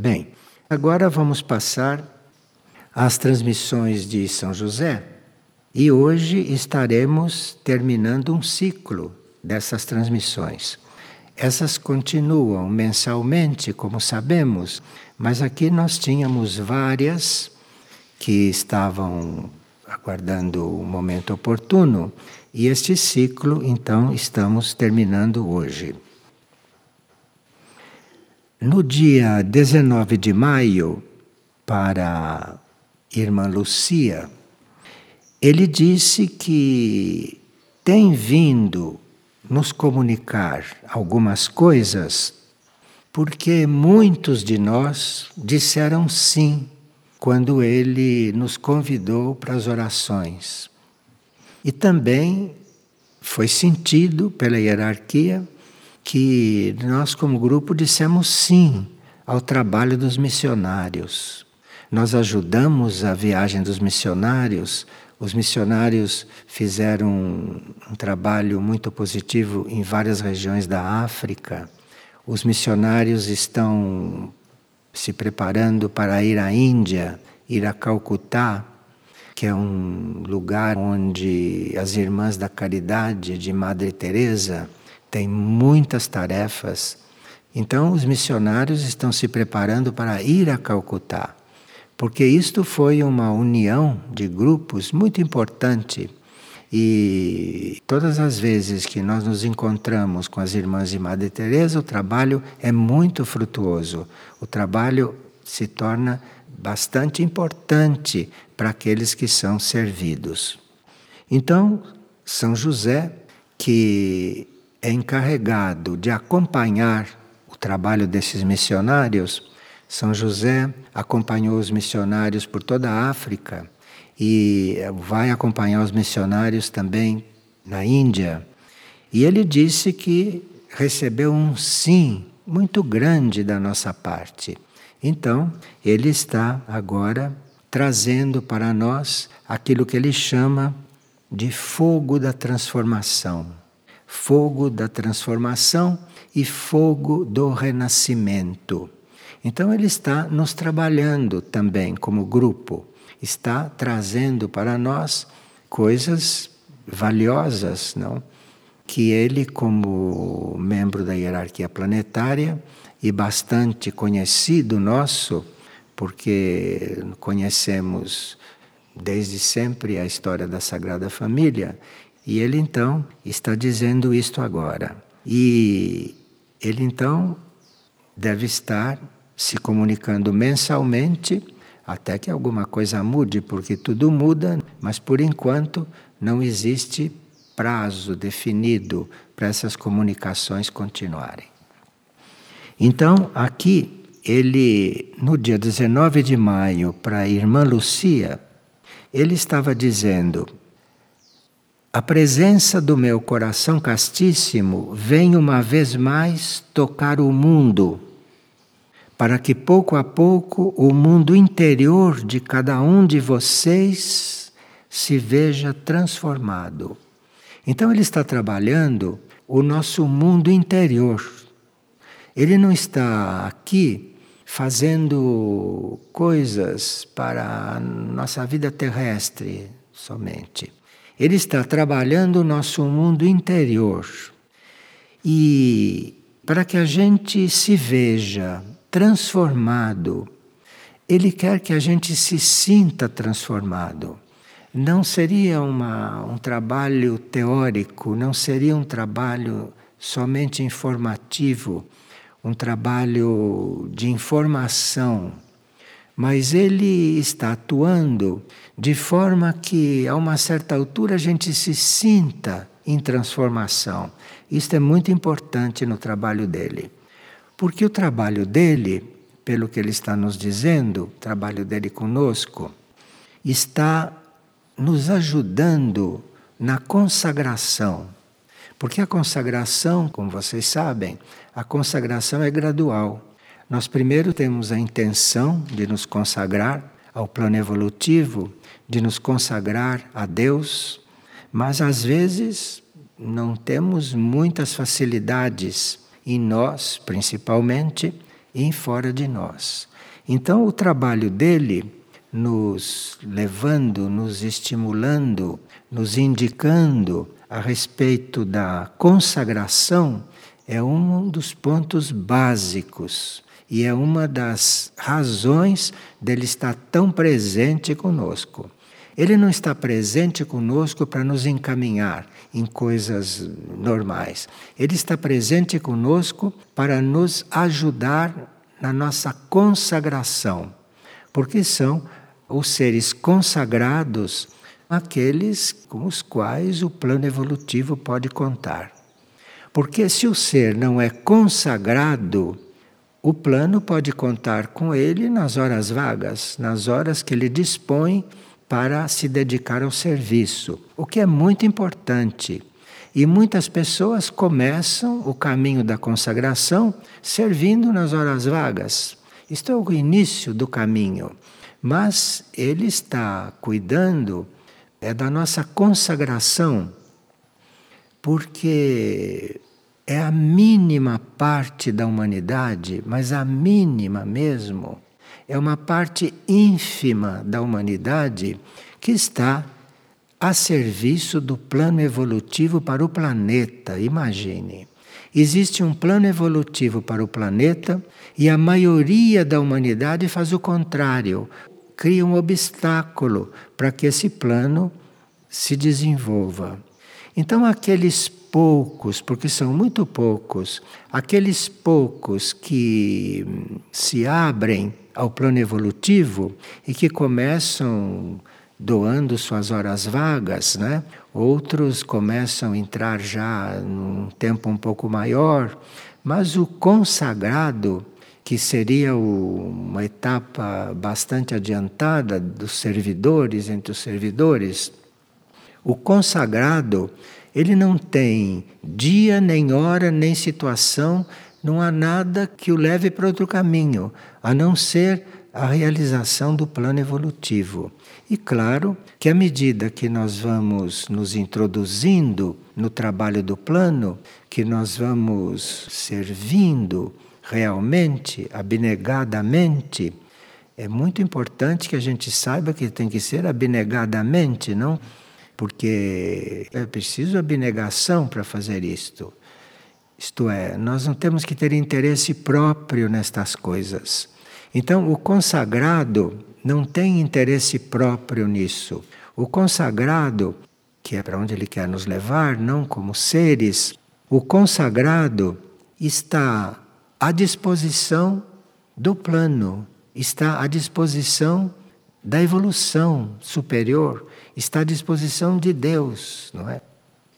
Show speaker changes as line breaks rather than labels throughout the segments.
Bem, agora vamos passar às transmissões de São José e hoje estaremos terminando um ciclo dessas transmissões. Essas continuam mensalmente, como sabemos, mas aqui nós tínhamos várias que estavam aguardando o momento oportuno e este ciclo, então, estamos terminando hoje. No dia 19 de maio, para irmã Lucia, ele disse que tem vindo nos comunicar algumas coisas porque muitos de nós disseram sim quando ele nos convidou para as orações. E também foi sentido pela hierarquia que nós, como grupo, dissemos sim ao trabalho dos missionários. Nós ajudamos a viagem dos missionários. Os missionários fizeram um, trabalho muito positivo em várias regiões da África. Os missionários estão se preparando para ir à Índia, ir a Calcutá, que é um lugar onde as irmãs da caridade de Madre Teresa têm muitas tarefas. Então os missionários estão se preparando para ir a Calcutá, porque isto foi uma união de grupos muito importante. E todas as vezes que nós nos encontramos com as irmãs de Madre Teresa, o trabalho é muito frutuoso. O trabalho se torna bastante importante para aqueles que são servidos. Então, São José, que é encarregado de acompanhar o trabalho desses missionários, São José acompanhou os missionários por toda a África e vai acompanhar os missionários também na Índia. E ele disse que recebeu um sim muito grande da nossa parte. Então, ele está agora trazendo para nós aquilo que ele chama de fogo da transformação. Fogo da transformação e fogo do renascimento. Então, ele está nos trabalhando também como grupo, está trazendo para nós coisas valiosas, não? Que ele, como membro da hierarquia planetária e bastante conhecido nosso, porque conhecemos desde sempre a história da Sagrada Família, e ele então está dizendo isto agora. E ele então deve estar se comunicando mensalmente até que alguma coisa mude, porque tudo muda, mas por enquanto não existe prazo definido para essas comunicações continuarem. Então, aqui ele, no dia 19 de maio, para a irmã Lucia, ele estava dizendo: A presença do meu coração castíssimo vem uma vez mais tocar o mundo, para que pouco a pouco o mundo interior de cada um de vocês se veja transformado. Então, ele está trabalhando o nosso mundo interior. Ele não está aqui fazendo coisas para a nossa vida terrestre somente. Ele está trabalhando o nosso mundo interior. E para que a gente se veja transformado, ele quer que a gente se sinta transformado. Não seria uma, um trabalho teórico, não seria um trabalho somente informativo um trabalho de informação, mas ele está atuando de forma que, a uma certa altura, a gente se sinta em transformação. Isto é muito importante no trabalho dele. Porque o trabalho dele, pelo que ele está nos dizendo, o trabalho dele conosco, está nos ajudando na consagração porque a consagração, como vocês sabem, a consagração é gradual. Nós primeiro temos a intenção de nos consagrar ao plano evolutivo, de nos consagrar a Deus, mas às vezes não temos muitas facilidades em nós, principalmente, e em fora de nós. Então, o trabalho dele, nos levando, nos estimulando, nos indicando a respeito da consagração, é um dos pontos básicos e é uma das razões dele estar tão presente conosco. Ele não está presente conosco para nos encaminhar em coisas normais. Ele está presente conosco para nos ajudar na nossa consagração, porque são os seres consagrados aqueles com os quais o plano evolutivo pode contar. Porque se o ser não é consagrado, o plano pode contar com ele nas horas vagas, nas horas que ele dispõe para se dedicar ao serviço, o que é muito importante. E muitas pessoas começam o caminho da consagração servindo nas horas vagas. Isto é o início do caminho. Mas ele está cuidando é da nossa consagração, porque é a mínima parte da humanidade, mas a mínima mesmo é uma parte ínfima da humanidade que está a serviço do plano evolutivo para o planeta. Imagine. Existe um plano evolutivo para o planeta e a maioria da humanidade faz o contrário, cria um obstáculo para que esse plano se desenvolva. Então, aqueles poucos, porque são muito poucos, aqueles poucos que se abrem ao plano evolutivo e que começam doando suas horas vagas, né? Outros começam a entrar já num tempo um pouco maior, mas o consagrado, que seria o, uma etapa bastante adiantada dos servidores entre os servidores, o consagrado, ele não tem dia, nem hora, nem situação não há nada que o leve para outro caminho, a não ser a realização do plano evolutivo. E claro que à medida que nós vamos nos introduzindo no trabalho do plano, que nós vamos servindo realmente, abnegadamente, é muito importante que a gente saiba que tem que ser abnegadamente, não? Porque é preciso abnegação para fazer isto. Isto é, nós não temos que ter interesse próprio nestas coisas. Então, o consagrado não tem interesse próprio nisso. O consagrado, que é para onde ele quer nos levar, não como seres, o consagrado está à disposição do plano, está à disposição da evolução superior, está à disposição de Deus, não é?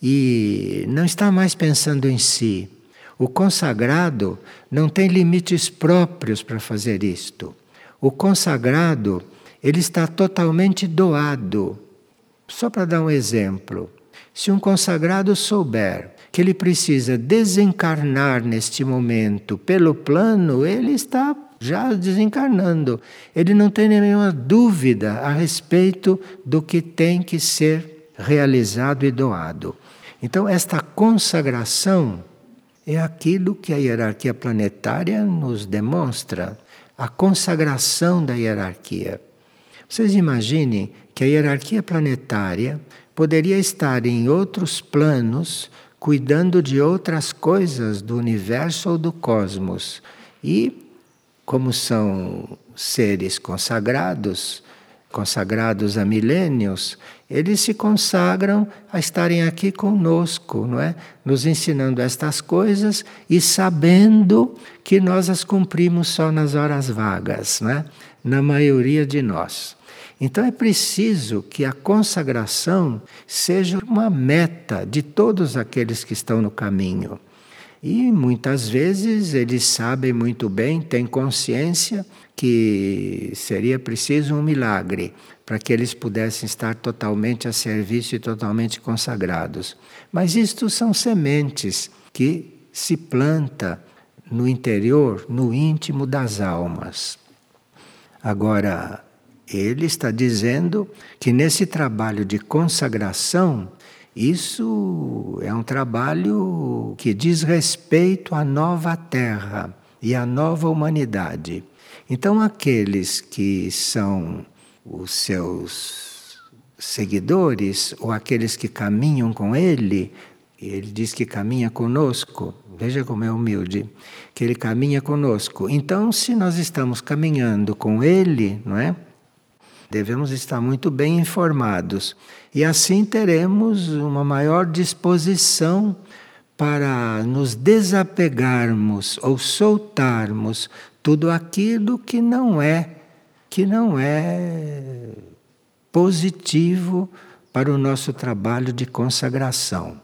e não está mais pensando em si. O consagrado não tem limites próprios para fazer isto. O consagrado, ele está totalmente doado. Só para dar um exemplo, se um consagrado souber que ele precisa desencarnar neste momento pelo plano, ele está já desencarnando. Ele não tem nenhuma dúvida a respeito do que tem que ser realizado e doado. Então, esta consagração é aquilo que a hierarquia planetária nos demonstra a consagração da hierarquia. Vocês imaginem que a hierarquia planetária poderia estar em outros planos cuidando de outras coisas do universo ou do cosmos. E, como são seres consagrados, consagrados a milênios, eles se consagram a estarem aqui conosco, não é? Nos ensinando estas coisas e sabendo que nós as cumprimos só nas horas vagas, não é? Na maioria de nós. Então é preciso que a consagração seja uma meta de todos aqueles que estão no caminho. E muitas vezes eles sabem muito bem, têm consciência que seria preciso um milagre para que eles pudessem estar totalmente a serviço e totalmente consagrados. Mas isto são sementes que se planta no interior, no íntimo das almas. Agora, ele está dizendo que nesse trabalho de consagração isso é um trabalho que diz respeito à nova terra, e a nova humanidade. Então, aqueles que são os seus seguidores ou aqueles que caminham com ele, ele diz que caminha conosco, veja como é humilde, que ele caminha conosco. Então, se nós estamos caminhando com ele, não é? Devemos estar muito bem informados e assim teremos uma maior disposição para nos desapegarmos ou soltarmos tudo aquilo que não é que não é positivo para o nosso trabalho de consagração.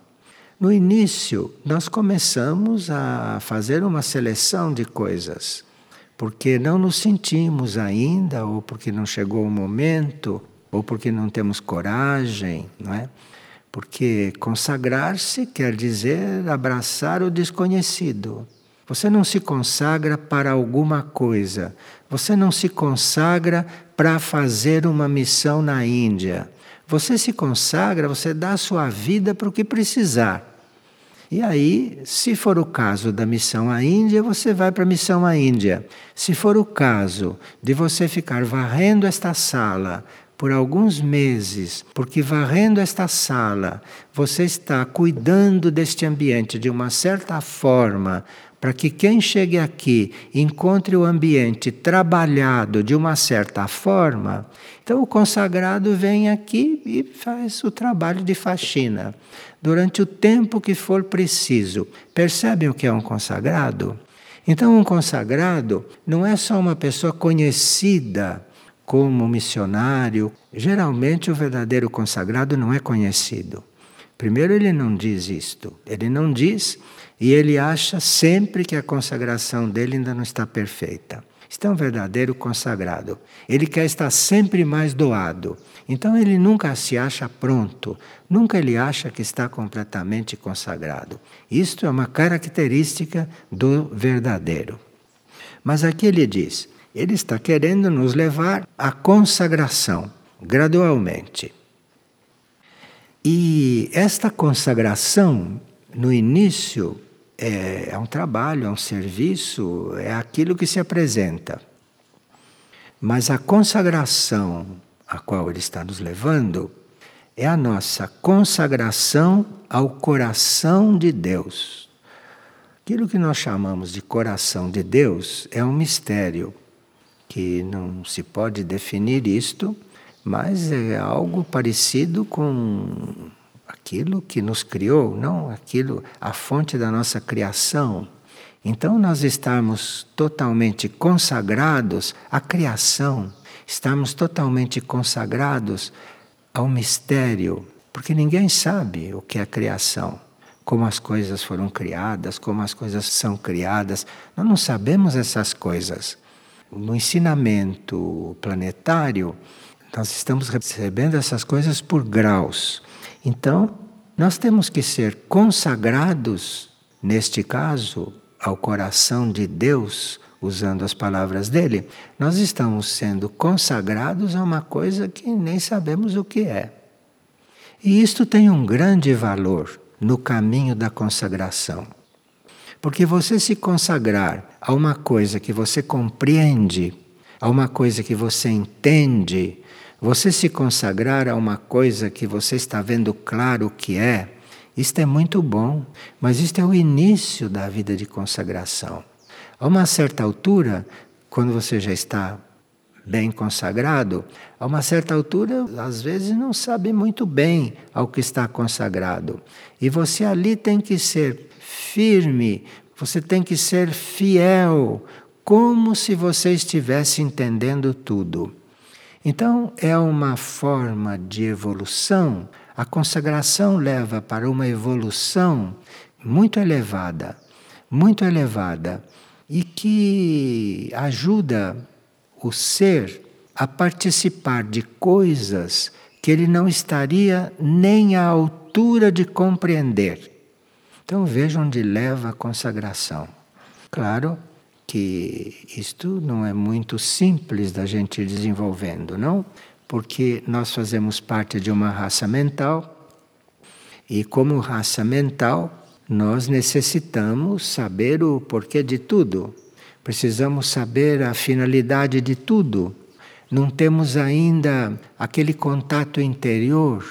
No início, nós começamos a fazer uma seleção de coisas, porque não nos sentimos ainda, ou porque não chegou o momento, ou porque não temos coragem, não é? Porque consagrar-se quer dizer abraçar o desconhecido. Você não se consagra para alguma coisa. Você não se consagra para fazer uma missão na Índia. Você se consagra, você dá a sua vida para o que precisar. E aí, se for o caso da missão à Índia, você vai para a missão à Índia. Se for o caso de você ficar varrendo esta sala por alguns meses, porque varrendo esta sala, você está cuidando deste ambiente de uma certa forma, para que quem chegue aqui encontre o ambiente trabalhado de uma certa forma, então o consagrado vem aqui e faz o trabalho de faxina durante o tempo que for preciso. Percebem o que é um consagrado? Então, um consagrado não é só uma pessoa conhecida como missionário. Geralmente, o verdadeiro consagrado não é conhecido. Primeiro, ele não diz isto. Ele não diz e ele acha sempre que a consagração dele ainda não está perfeita. Isto é um verdadeiro consagrado. Ele quer estar sempre mais doado. Então ele nunca se acha pronto, nunca ele acha que está completamente consagrado. Isto é uma característica do verdadeiro. Mas aqui ele diz: ele está querendo nos levar à consagração, gradualmente. E esta consagração, no início, é, é um trabalho, é um serviço, é aquilo que se apresenta. Mas a consagração a qual ele está nos levando é a nossa consagração ao coração de Deus. Aquilo que nós chamamos de coração de Deus é um mistério que não se pode definir isto, mas é algo parecido com aquilo que nos criou, não aquilo, a fonte da nossa criação. Então nós estamos totalmente consagrados à criação, estamos totalmente consagrados ao mistério, porque ninguém sabe o que é a criação, como as coisas foram criadas, como as coisas são criadas. Nós não sabemos essas coisas. No ensinamento planetário, nós estamos recebendo essas coisas por graus. Então, nós temos que ser consagrados, neste caso, ao coração de Deus, usando as palavras dele. Nós estamos sendo consagrados a uma coisa que nem sabemos o que é. E isto tem um grande valor no caminho da consagração. Porque você se consagrar a uma coisa que você compreende, a uma coisa que você entende, você se consagrar a uma coisa que você está vendo claro o que é, isto é muito bom, mas isto é o início da vida de consagração. A uma certa altura, quando você já está bem consagrado, a uma certa altura, às vezes não sabe muito bem ao que está consagrado. E você ali tem que ser firme, você tem que ser fiel, como se você estivesse entendendo tudo. Então, é uma forma de evolução. A consagração leva para uma evolução muito elevada, muito elevada, e que ajuda o ser a participar de coisas que ele não estaria nem à altura de compreender. Então vejam onde leva a consagração. Claro, que isto não é muito simples da gente ir desenvolvendo, não? Porque nós fazemos parte de uma raça mental e, como raça mental, nós necessitamos saber o porquê de tudo. precisamos saber a finalidade de tudo. Não temos ainda aquele contato interior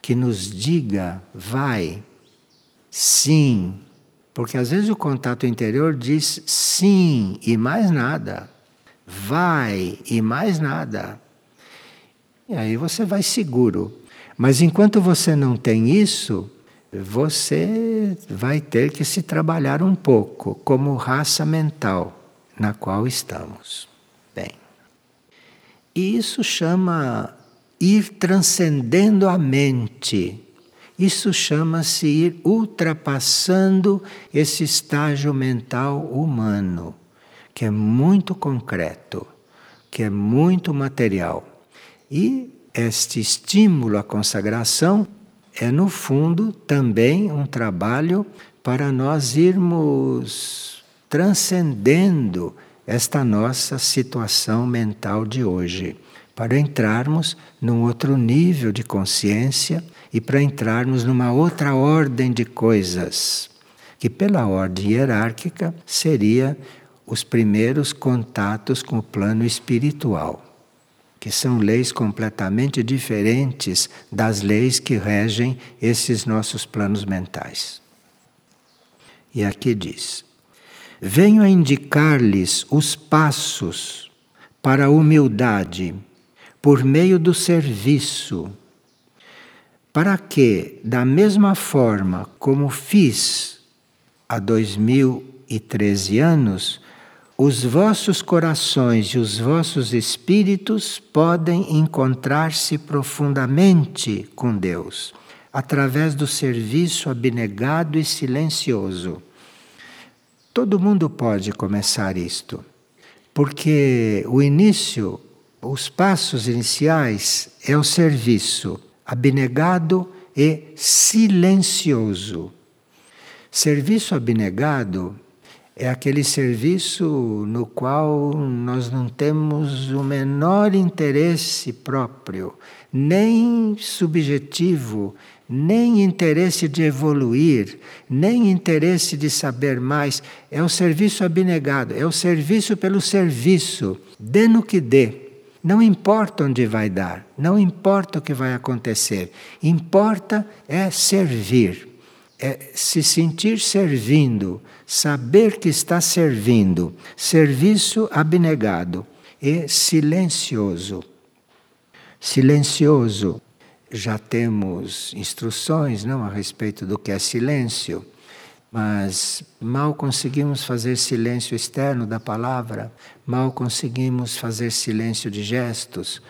que nos diga, vai, sim. Porque às vezes o contato interior diz sim e mais nada. Vai e mais nada. E aí você vai seguro. Mas enquanto você não tem isso, você vai ter que se trabalhar um pouco como raça mental na qual estamos. Bem, e isso chama ir transcendendo a mente. Isso chama-se ir ultrapassando esse estágio mental humano, que é muito concreto, que é muito material. E este estímulo à consagração é, no fundo, também um trabalho para nós irmos transcendendo esta nossa situação mental de hoje, para entrarmos num outro nível de consciência e para entrarmos numa outra ordem de coisas, que pela ordem hierárquica seria os primeiros contatos com o plano espiritual que são leis completamente diferentes das leis que regem esses nossos planos mentais. E aqui diz: Venho a indicar-lhes os passos para a humildade por meio do serviço, para que, da mesma forma como fiz há 2013 anos, os vossos corações e os vossos espíritos podem encontrar-se profundamente com Deus, através do serviço abnegado e silencioso. Todo mundo pode começar isto, porque o início, os passos iniciais, é o serviço abnegado e silencioso. Serviço abnegado é aquele serviço no qual nós não temos o menor interesse próprio, nem subjetivo, nem interesse de evoluir, nem interesse de saber mais. É o serviço abnegado, é o serviço pelo serviço, dê no que dê. Não importa onde vai dar, não importa o que vai acontecer, importa é servir é se sentir servindo, saber que está servindo, serviço abnegado e silencioso. Silencioso. Já temos instruções não a respeito do que é silêncio, mas mal conseguimos fazer silêncio externo da palavra, mal conseguimos fazer silêncio de gestos.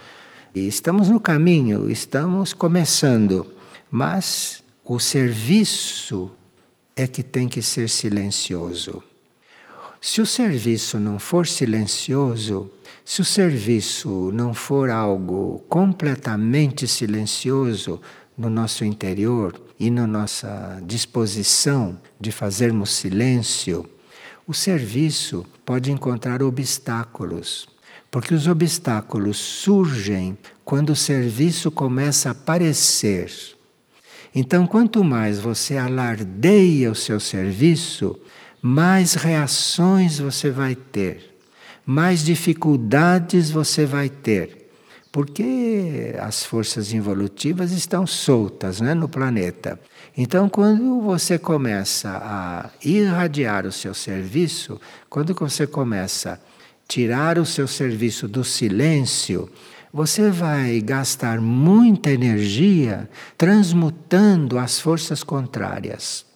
E estamos no caminho, estamos começando, mas o serviço é que tem que ser silencioso. Se o serviço não for silencioso, se o serviço não for algo completamente silencioso no nosso interior e na nossa disposição de fazermos silêncio, o serviço pode encontrar obstáculos. Porque os obstáculos surgem quando o serviço começa a aparecer então, quanto mais você alardeia o seu serviço, mais reações você vai ter, mais dificuldades você vai ter, porque as forças involutivas estão soltas né, no planeta. Então, quando você começa a irradiar o seu serviço, quando você começa a tirar o seu serviço do silêncio, você vai gastar muita energia transmutando as forças contrárias.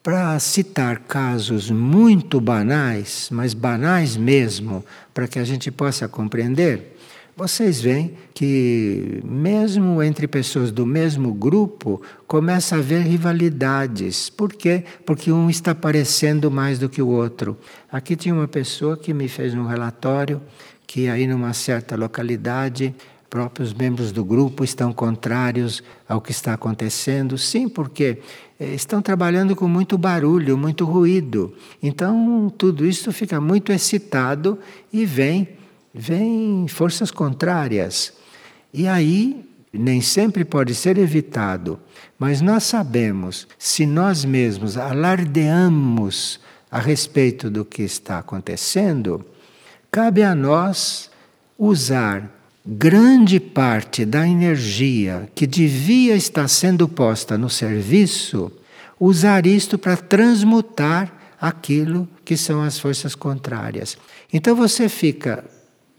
Para citar casos muito banais, mas banais mesmo, para que a gente possa compreender, vocês veem que, mesmo entre pessoas do mesmo grupo, começa a haver rivalidades. Por quê? Porque um está parecendo mais do que o outro. Aqui tinha uma pessoa que me fez um relatório que aí numa certa localidade próprios membros do grupo estão contrários ao que está acontecendo. Sim, porque eh, estão trabalhando com muito barulho, muito ruído. Então tudo isso fica muito excitado e vem vem forças contrárias. E aí nem sempre pode ser evitado, mas nós sabemos, se nós mesmos alardeamos a respeito do que está acontecendo, cabe a nós usar grande parte da energia que devia estar sendo posta no serviço, usar isto para transmutar aquilo que são as forças contrárias. Então você fica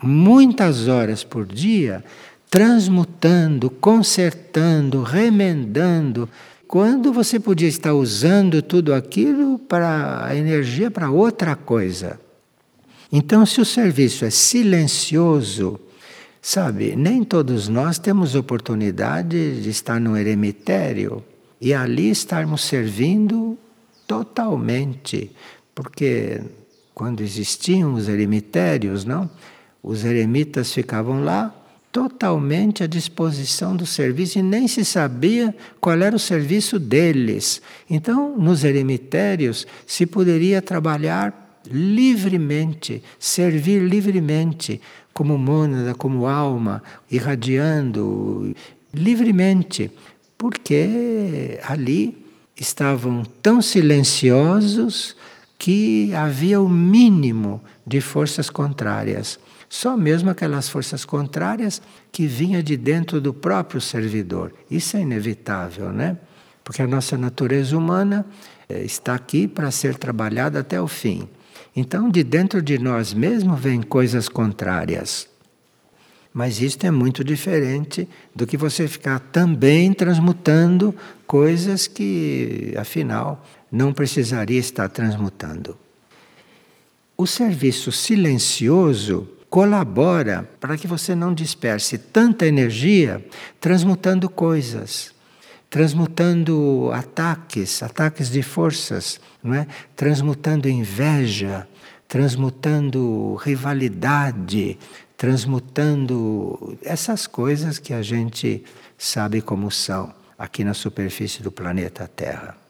muitas horas por dia transmutando, consertando, remendando, quando você podia estar usando tudo aquilo para a energia para outra coisa. Então, se o serviço é silencioso, sabe, nem todos nós temos oportunidade de estar no eremitério e ali estarmos servindo totalmente, porque quando existiam os eremitérios, não? Os eremitas ficavam lá totalmente à disposição do serviço e nem se sabia qual era o serviço deles. Então, nos eremitérios se poderia trabalhar livremente, servir livremente, como mônada, como alma, irradiando livremente, porque ali estavam tão silenciosos que havia o mínimo de forças contrárias. Só mesmo aquelas forças contrárias que vinham de dentro do próprio servidor. Isso é inevitável, né? Porque a nossa natureza humana eh, está aqui para ser trabalhada até o fim. Então, de dentro de nós mesmos vêm coisas contrárias. Mas isto é muito diferente do que você ficar também transmutando coisas que, afinal, não precisaria estar transmutando. O serviço silencioso colabora para que você não disperse tanta energia transmutando coisas, transmutando ataques, ataques de forças, não é? transmutando inveja, transmutando rivalidade, transmutando essas coisas que a gente sabe como são aqui na superfície do planeta Terra.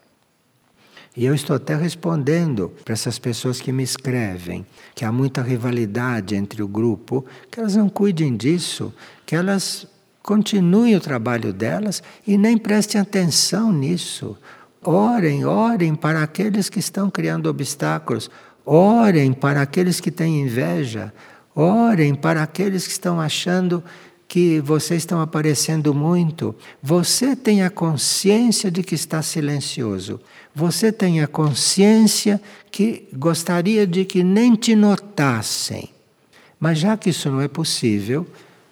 E eu estou até respondendo para essas pessoas que me escrevem que há muita rivalidade entre o grupo, que elas não cuidem disso, que elas continuem o trabalho delas e nem prestem atenção nisso. Orem, orem para aqueles que estão criando obstáculos, orem para aqueles que têm inveja, orem para aqueles que estão achando que vocês estão aparecendo muito. Você tem a consciência de que está silencioso você tenha consciência que gostaria de que nem te notassem. Mas já que isso não é possível,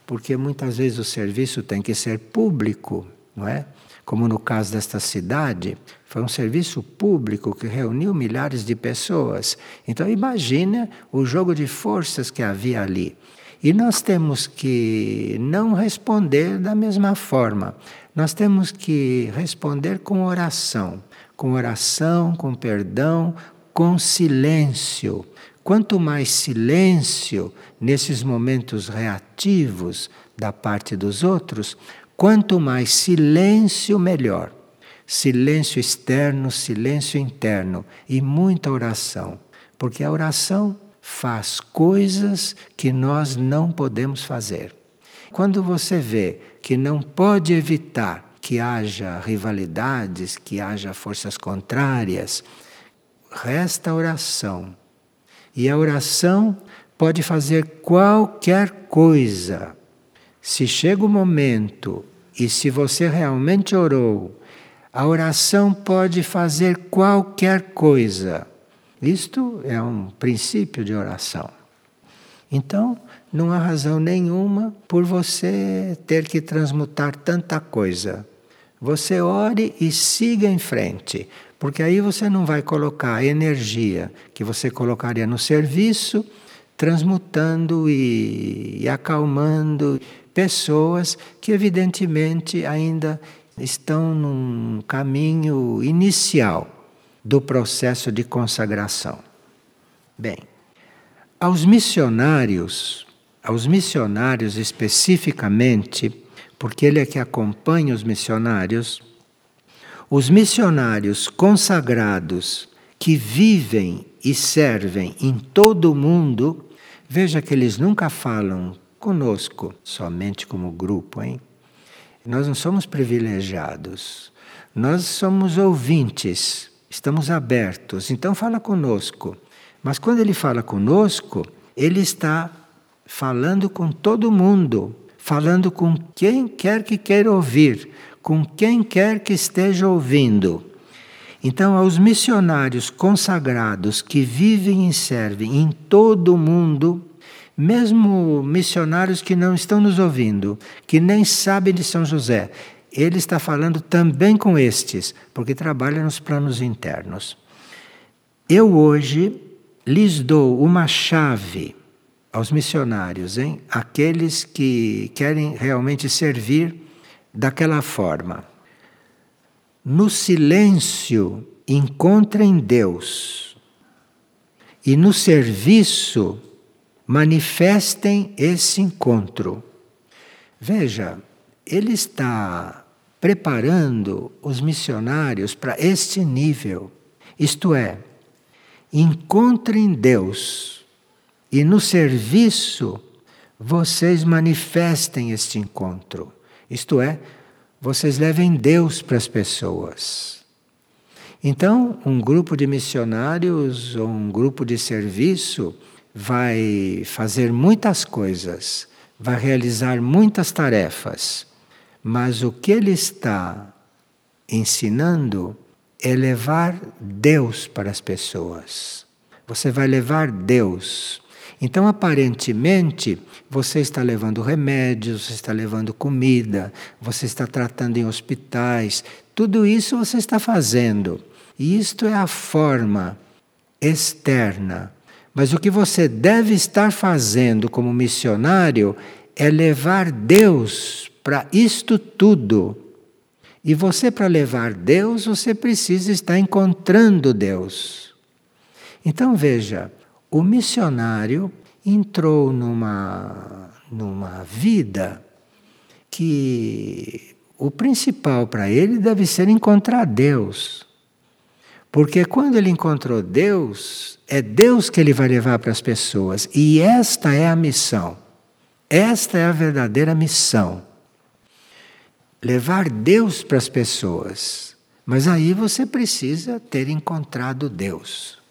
porque muitas vezes o serviço tem que ser público, não é? Como no caso desta cidade, foi um serviço público que reuniu milhares de pessoas. Então imagine o jogo de forças que havia ali. E nós temos que não responder da mesma forma. Nós temos que responder com oração com oração, com perdão, com silêncio. Quanto mais silêncio nesses momentos reativos da parte dos outros, quanto mais silêncio, melhor. Silêncio externo, silêncio interno e muita oração. Porque a oração faz coisas que nós não podemos fazer. Quando você vê que não pode evitar que haja rivalidades, que haja forças contrárias. Resta a oração. E a oração pode fazer qualquer coisa. Se chega o momento e se você realmente orou, a oração pode fazer qualquer coisa. Isto é um princípio de oração. Então, não há razão nenhuma por você ter que transmutar tanta coisa. Você ore e siga em frente, porque aí você não vai colocar a energia que você colocaria no serviço, transmutando e, e acalmando pessoas que, evidentemente, ainda estão num caminho inicial do processo de consagração. Bem, aos missionários, aos missionários especificamente, porque ele é que acompanha os missionários, os missionários consagrados que vivem e servem em todo o mundo, veja que eles nunca falam conosco somente como grupo, hein? Nós não somos privilegiados, nós somos ouvintes, estamos abertos, então fala conosco. Mas quando ele fala conosco, ele está falando com todo mundo, falando com quem quer que queira ouvir, com quem quer que esteja ouvindo. Então, aos missionários consagrados que vivem e servem em todo o mundo, mesmo missionários que não estão nos ouvindo, que nem sabem de São José, ele está falando também com estes, porque trabalha nos planos internos. Eu hoje lhes dou uma chave aos missionários, hein? aqueles que querem realmente servir daquela forma. No silêncio encontrem Deus e no serviço manifestem esse encontro. Veja, ele está preparando os missionários para este nível, isto é, encontrem Deus e no serviço vocês manifestem este encontro. Isto é, vocês levem Deus para as pessoas. Então, um grupo de missionários ou um grupo de serviço vai fazer muitas coisas, vai realizar muitas tarefas, mas o que ele está ensinando é levar Deus para as pessoas. Você vai levar Deus então, aparentemente, você está levando remédios, você está levando comida, você está tratando em hospitais, tudo isso você está fazendo. E isto é a forma externa. Mas o que você deve estar fazendo como missionário é levar Deus para isto tudo. E você, para levar Deus, você precisa estar encontrando Deus. Então veja, o missionário entrou numa, numa vida que o principal para ele deve ser encontrar Deus. Porque quando ele encontrou Deus, é Deus que ele vai levar para as pessoas. E esta é a missão. Esta é a verdadeira missão. Levar Deus para as pessoas. Mas aí você precisa ter encontrado Deus.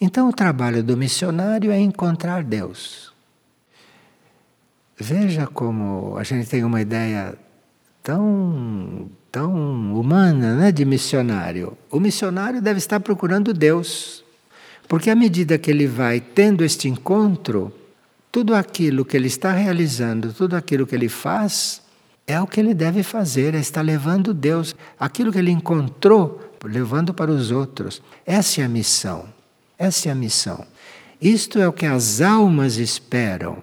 Então, o trabalho do missionário é encontrar Deus. Veja como a gente tem uma ideia tão, tão humana né, de missionário. O missionário deve estar procurando Deus, porque à medida que ele vai tendo este encontro, tudo aquilo que ele está realizando, tudo aquilo que ele faz, é o que ele deve fazer, é estar levando Deus, aquilo que ele encontrou, levando para os outros. Essa é a missão. Essa é a missão. Isto é o que as almas esperam.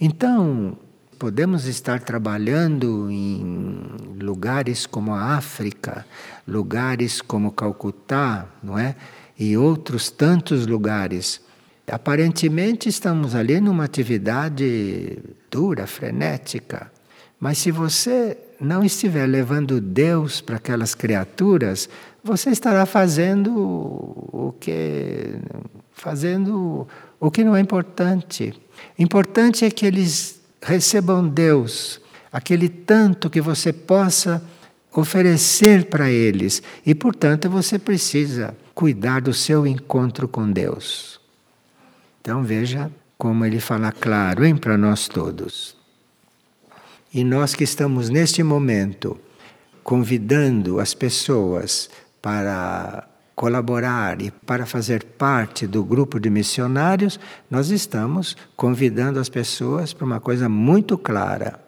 Então, podemos estar trabalhando em lugares como a África, lugares como Calcutá, não é? E outros tantos lugares. Aparentemente estamos ali numa atividade dura, frenética. Mas se você não estiver levando Deus para aquelas criaturas, você estará fazendo o que fazendo o que não é importante. Importante é que eles recebam Deus, aquele tanto que você possa oferecer para eles, e portanto você precisa cuidar do seu encontro com Deus. Então veja como ele fala claro, hein, para nós todos. E nós que estamos neste momento convidando as pessoas para colaborar e para fazer parte do grupo de missionários, nós estamos convidando as pessoas para uma coisa muito clara,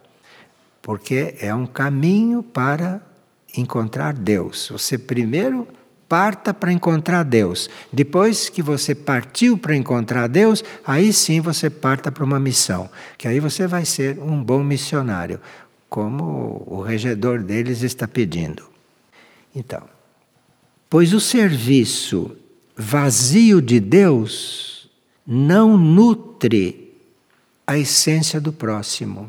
porque é um caminho para encontrar Deus. Você primeiro parta para encontrar Deus. Depois que você partiu para encontrar Deus, aí sim você parta para uma missão, que aí você vai ser um bom missionário, como o regedor deles está pedindo. Então, pois o serviço vazio de Deus não nutre a essência do próximo.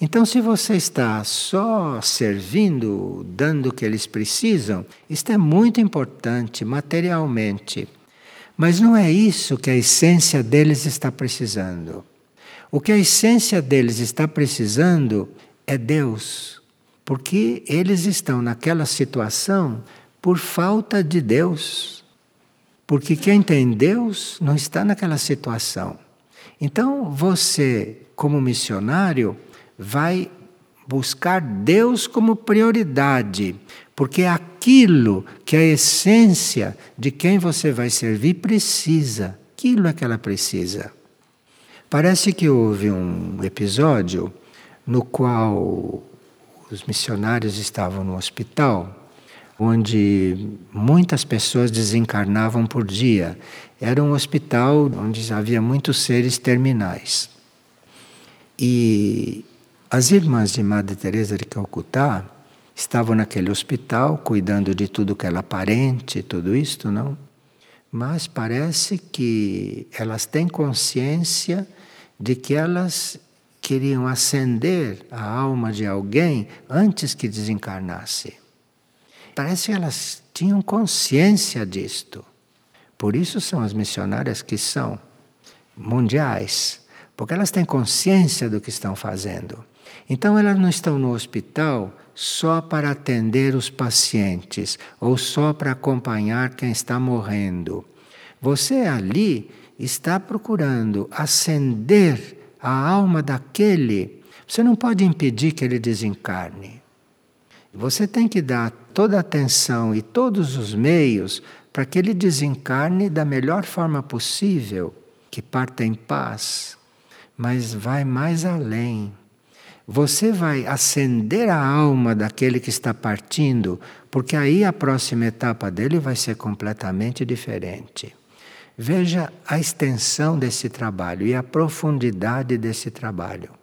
Então, se você está só servindo, dando o que eles precisam, isto é muito importante materialmente. Mas não é isso que a essência deles está precisando. O que a essência deles está precisando é Deus. Porque eles estão naquela situação por falta de Deus. Porque quem tem Deus não está naquela situação. Então você, como missionário, vai buscar Deus como prioridade, porque é aquilo que a essência de quem você vai servir precisa. Aquilo é que ela precisa. Parece que houve um episódio no qual os missionários estavam no hospital, onde muitas pessoas desencarnavam por dia. Era um hospital onde havia muitos seres terminais. E as irmãs de Madre Teresa de Calcutá estavam naquele hospital cuidando de tudo que era aparente, tudo isto, não? Mas parece que elas têm consciência de que elas queriam acender a alma de alguém antes que desencarnasse. Parece que elas tinham consciência disto. Por isso são as missionárias que são mundiais, porque elas têm consciência do que estão fazendo. Então elas não estão no hospital só para atender os pacientes ou só para acompanhar quem está morrendo. Você ali está procurando acender a alma daquele. Você não pode impedir que ele desencarne. Você tem que dar toda a atenção e todos os meios para que ele desencarne da melhor forma possível, que parta em paz, mas vai mais além. Você vai acender a alma daquele que está partindo, porque aí a próxima etapa dele vai ser completamente diferente. Veja a extensão desse trabalho e a profundidade desse trabalho.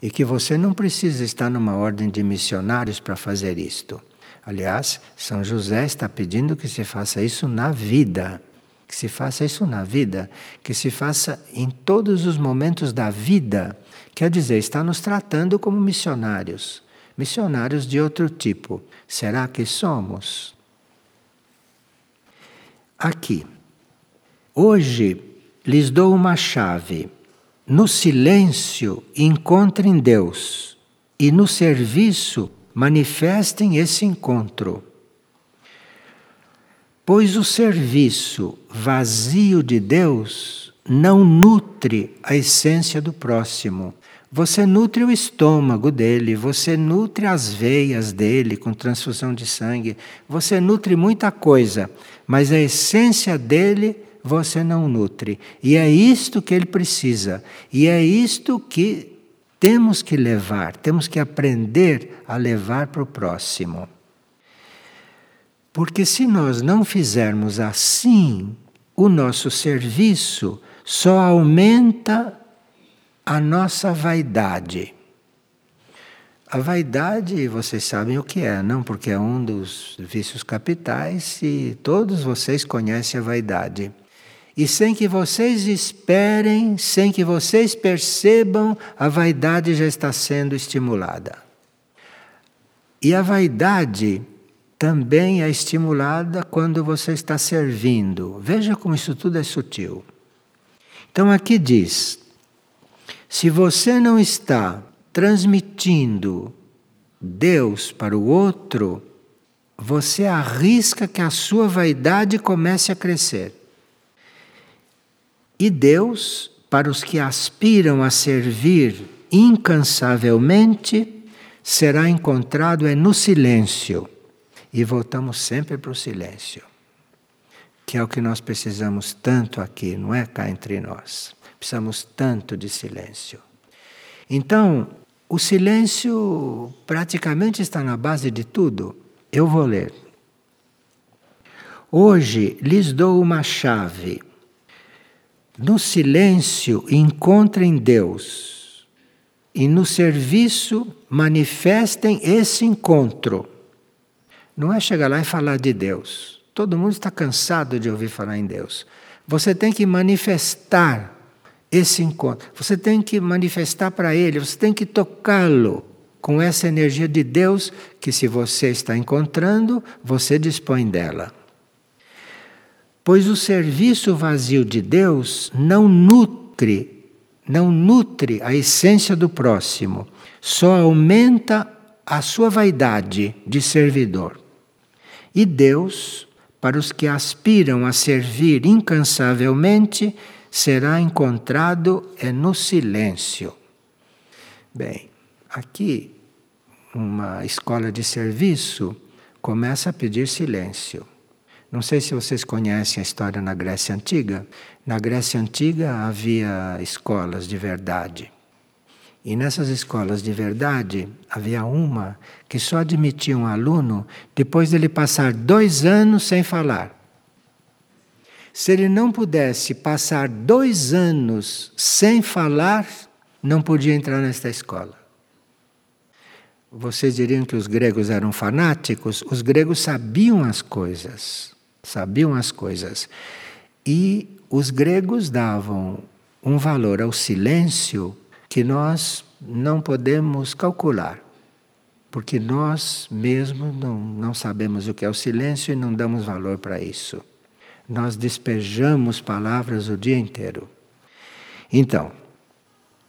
E que você não precisa estar numa ordem de missionários para fazer isto. Aliás, São José está pedindo que se faça isso na vida. Que se faça isso na vida, que se faça em todos os momentos da vida. Quer dizer, está nos tratando como missionários. Missionários de outro tipo. Será que somos? Aqui. Hoje lhes dou uma chave. No silêncio encontrem Deus e no serviço manifestem esse encontro. Pois o serviço vazio de Deus não nutre a essência do próximo. Você nutre o estômago dele, você nutre as veias dele com transfusão de sangue, você nutre muita coisa, mas a essência dele você não nutre. E é isto que ele precisa. E é isto que temos que levar, temos que aprender a levar para o próximo. Porque se nós não fizermos assim, o nosso serviço só aumenta a nossa vaidade. A vaidade, vocês sabem o que é, não? Porque é um dos vícios capitais e todos vocês conhecem a vaidade e sem que vocês esperem, sem que vocês percebam, a vaidade já está sendo estimulada. E a vaidade também é estimulada quando você está servindo. Veja como isso tudo é sutil. Então aqui diz: se você não está transmitindo Deus para o outro, você arrisca que a sua vaidade comece a crescer. E Deus, para os que aspiram a servir incansavelmente, será encontrado é no silêncio. E voltamos sempre para o silêncio, que é o que nós precisamos tanto aqui, não é cá entre nós. Precisamos tanto de silêncio. Então, o silêncio praticamente está na base de tudo. Eu vou ler. Hoje lhes dou uma chave no silêncio encontrem Deus e no serviço manifestem esse encontro. Não é chegar lá e falar de Deus. Todo mundo está cansado de ouvir falar em Deus. Você tem que manifestar esse encontro. Você tem que manifestar para Ele, você tem que tocá-lo com essa energia de Deus que, se você está encontrando, você dispõe dela. Pois o serviço vazio de Deus não nutre, não nutre a essência do próximo, só aumenta a sua vaidade de servidor. E Deus, para os que aspiram a servir incansavelmente, será encontrado é no silêncio. Bem, aqui uma escola de serviço começa a pedir silêncio. Não sei se vocês conhecem a história na Grécia Antiga. Na Grécia Antiga havia escolas de verdade. E nessas escolas de verdade, havia uma que só admitia um aluno depois dele passar dois anos sem falar. Se ele não pudesse passar dois anos sem falar, não podia entrar nesta escola. Vocês diriam que os gregos eram fanáticos? Os gregos sabiam as coisas, sabiam as coisas. E os gregos davam um valor ao silêncio que nós não podemos calcular, porque nós mesmos não, não sabemos o que é o silêncio e não damos valor para isso. Nós despejamos palavras o dia inteiro. Então,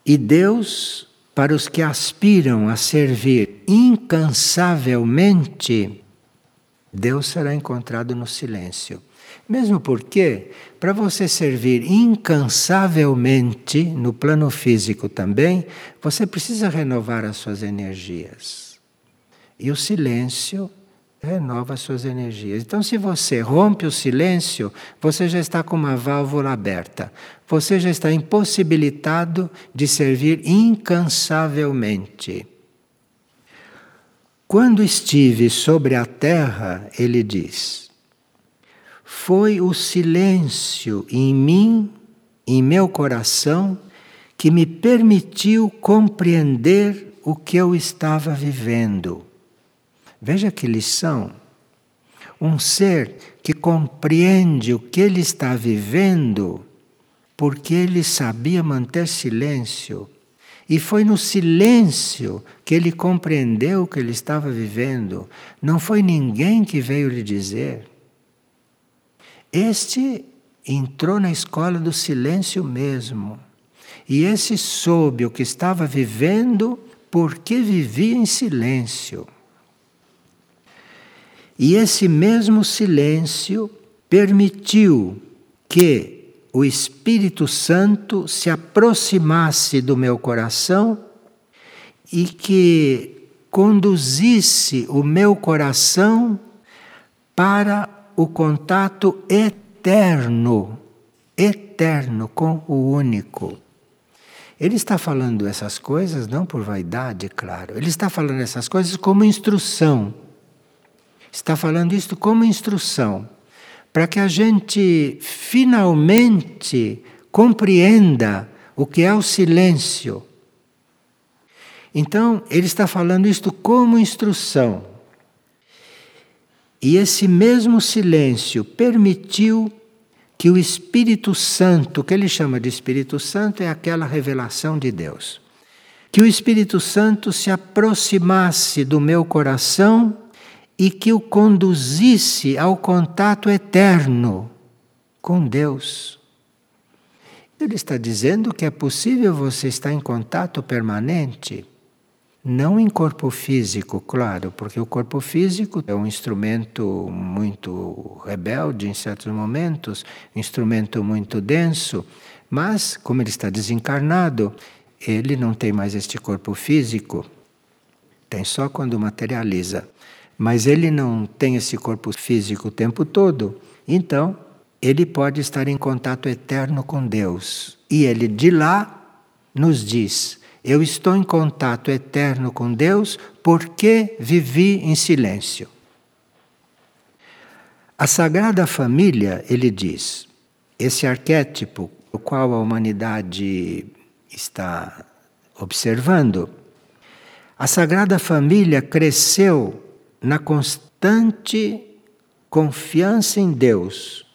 e Deus para os que aspiram a servir incansavelmente, Deus será encontrado no silêncio. Mesmo porque, para você servir incansavelmente, no plano físico também, você precisa renovar as suas energias. E o silêncio renova as suas energias. Então, se você rompe o silêncio, você já está com uma válvula aberta. Você já está impossibilitado de servir incansavelmente. Quando estive sobre a terra, ele diz: Foi o silêncio em mim, em meu coração, que me permitiu compreender o que eu estava vivendo Veja que lição. Um ser que compreende o que ele está vivendo porque ele sabia manter silêncio. E foi no silêncio que ele compreendeu o que ele estava vivendo. Não foi ninguém que veio lhe dizer. Este entrou na escola do silêncio mesmo. E esse soube o que estava vivendo porque vivia em silêncio. E esse mesmo silêncio permitiu que o Espírito Santo se aproximasse do meu coração e que conduzisse o meu coração para o contato eterno, eterno com o único. Ele está falando essas coisas não por vaidade, claro. Ele está falando essas coisas como instrução está falando isto como instrução, para que a gente finalmente compreenda o que é o silêncio. Então, ele está falando isto como instrução. E esse mesmo silêncio permitiu que o Espírito Santo, que ele chama de Espírito Santo, é aquela revelação de Deus. Que o Espírito Santo se aproximasse do meu coração e que o conduzisse ao contato eterno com Deus. Ele está dizendo que é possível você estar em contato permanente, não em corpo físico, claro, porque o corpo físico é um instrumento muito rebelde em certos momentos, um instrumento muito denso, mas, como ele está desencarnado, ele não tem mais este corpo físico, tem só quando materializa mas ele não tem esse corpo físico o tempo todo, então ele pode estar em contato eterno com Deus. E ele de lá nos diz: Eu estou em contato eterno com Deus porque vivi em silêncio. A Sagrada Família, ele diz, esse arquétipo, o qual a humanidade está observando, a Sagrada Família cresceu na constante confiança em Deus,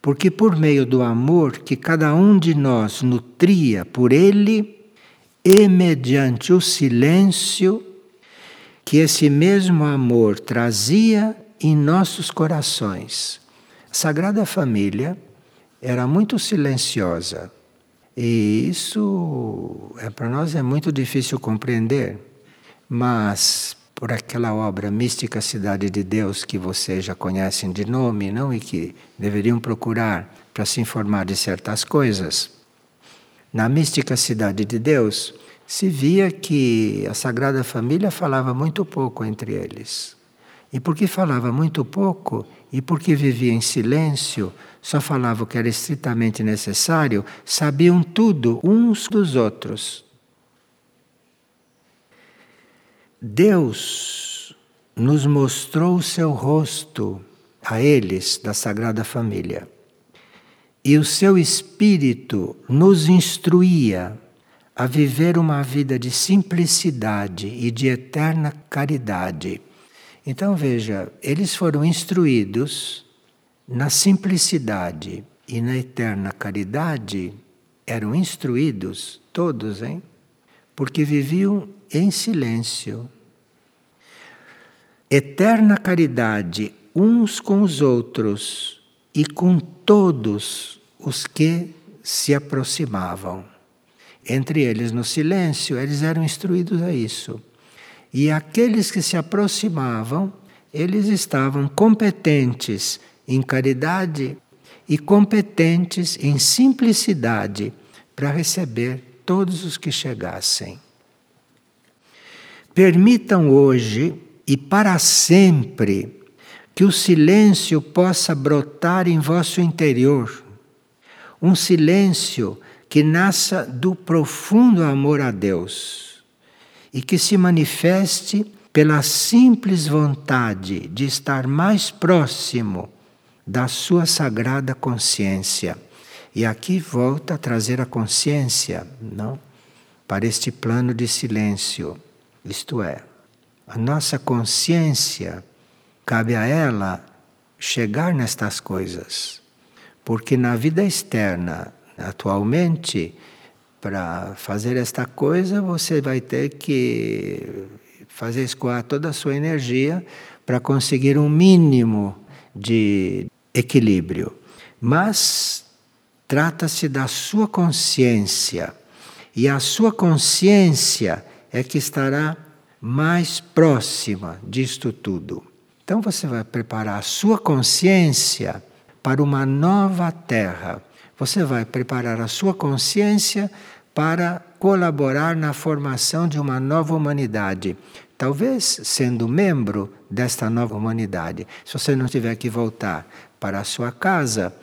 porque por meio do amor que cada um de nós nutria por Ele, e mediante o silêncio que esse mesmo amor trazia em nossos corações. A Sagrada Família era muito silenciosa. E isso é para nós é muito difícil compreender, mas por aquela obra Mística Cidade de Deus que vocês já conhecem de nome, não? E que deveriam procurar para se informar de certas coisas. Na Mística Cidade de Deus, se via que a Sagrada Família falava muito pouco entre eles. E porque falava muito pouco, e porque vivia em silêncio, só falava o que era estritamente necessário, sabiam tudo uns dos outros. Deus nos mostrou o seu rosto a eles da Sagrada Família. E o seu Espírito nos instruía a viver uma vida de simplicidade e de eterna caridade. Então veja, eles foram instruídos na simplicidade e na eterna caridade, eram instruídos todos, hein? Porque viviam em silêncio. Eterna caridade uns com os outros e com todos os que se aproximavam. Entre eles, no silêncio, eles eram instruídos a isso. E aqueles que se aproximavam, eles estavam competentes em caridade e competentes em simplicidade para receber todos os que chegassem. Permitam hoje e para sempre que o silêncio possa brotar em vosso interior. Um silêncio que nasça do profundo amor a Deus e que se manifeste pela simples vontade de estar mais próximo da sua sagrada consciência. E aqui volta a trazer a consciência, não? Para este plano de silêncio. Isto é, a nossa consciência, cabe a ela chegar nestas coisas. Porque na vida externa, atualmente, para fazer esta coisa, você vai ter que fazer escoar toda a sua energia para conseguir um mínimo de equilíbrio. Mas trata-se da sua consciência. E a sua consciência é que estará mais próxima disto tudo. Então você vai preparar a sua consciência para uma nova terra. Você vai preparar a sua consciência para colaborar na formação de uma nova humanidade. Talvez sendo membro desta nova humanidade. Se você não tiver que voltar para a sua casa,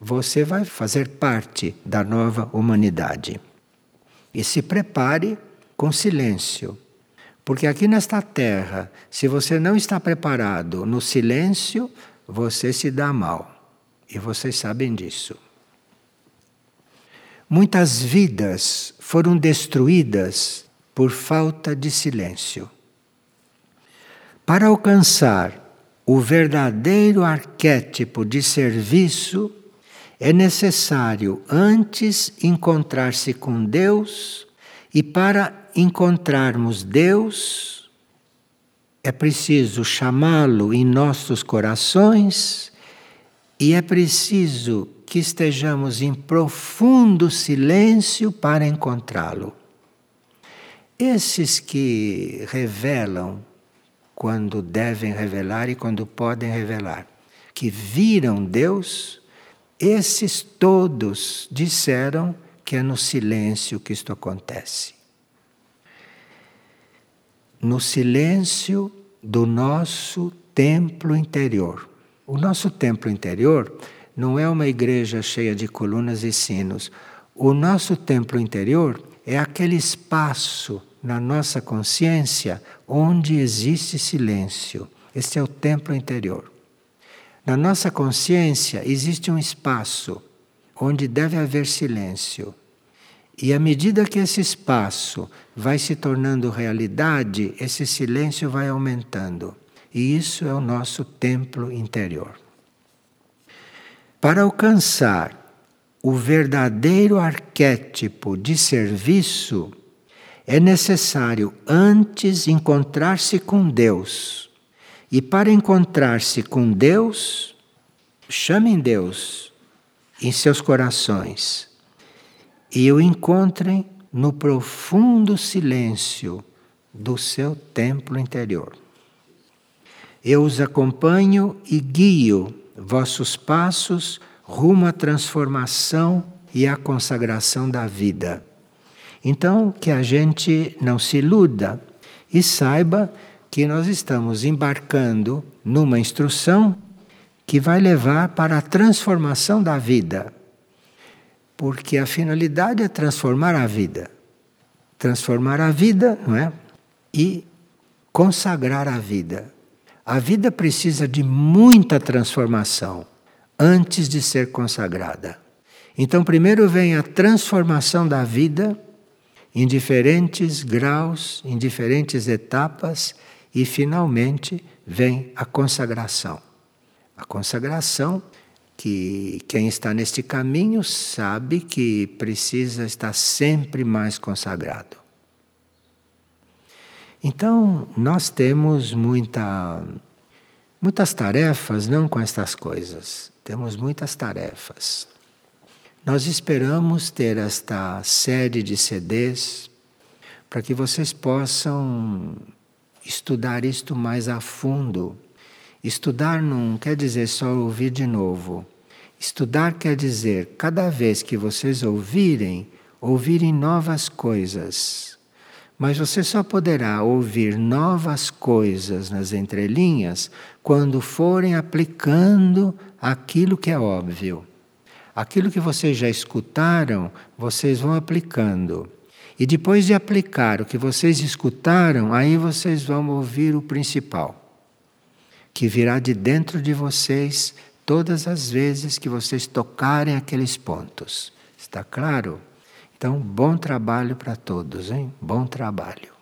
você vai fazer parte da nova humanidade. E se prepare com silêncio. Porque aqui nesta terra, se você não está preparado no silêncio, você se dá mal. E vocês sabem disso. Muitas vidas foram destruídas por falta de silêncio. Para alcançar o verdadeiro arquétipo de serviço, é necessário antes encontrar-se com Deus e para encontrarmos Deus, é preciso chamá-lo em nossos corações e é preciso que estejamos em profundo silêncio para encontrá-lo. Esses que revelam quando devem revelar e quando podem revelar, que viram Deus, esses todos disseram que é no silêncio que isto acontece. No silêncio do nosso templo interior. O nosso templo interior não é uma igreja cheia de colunas e sinos. O nosso templo interior é aquele espaço na nossa consciência onde existe silêncio. Este é o templo interior. Na nossa consciência existe um espaço onde deve haver silêncio. E à medida que esse espaço vai se tornando realidade, esse silêncio vai aumentando. E isso é o nosso templo interior. Para alcançar o verdadeiro arquétipo de serviço, é necessário antes encontrar-se com Deus. E para encontrar-se com Deus, chamem Deus em seus corações e o encontrem no profundo silêncio do seu templo interior. Eu os acompanho e guio vossos passos rumo à transformação e à consagração da vida. Então, que a gente não se iluda e saiba que nós estamos embarcando numa instrução que vai levar para a transformação da vida. Porque a finalidade é transformar a vida. Transformar a vida, não é? E consagrar a vida. A vida precisa de muita transformação antes de ser consagrada. Então, primeiro vem a transformação da vida em diferentes graus, em diferentes etapas, e finalmente vem a consagração. A consagração que quem está neste caminho sabe que precisa estar sempre mais consagrado. Então, nós temos muita, muitas tarefas, não com estas coisas, temos muitas tarefas. Nós esperamos ter esta série de CDs para que vocês possam estudar isto mais a fundo Estudar não quer dizer só ouvir de novo. Estudar quer dizer, cada vez que vocês ouvirem, ouvirem novas coisas. Mas você só poderá ouvir novas coisas nas entrelinhas quando forem aplicando aquilo que é óbvio. Aquilo que vocês já escutaram, vocês vão aplicando. E depois de aplicar o que vocês escutaram, aí vocês vão ouvir o principal que virá de dentro de vocês todas as vezes que vocês tocarem aqueles pontos. Está claro? Então, bom trabalho para todos, hein? Bom trabalho.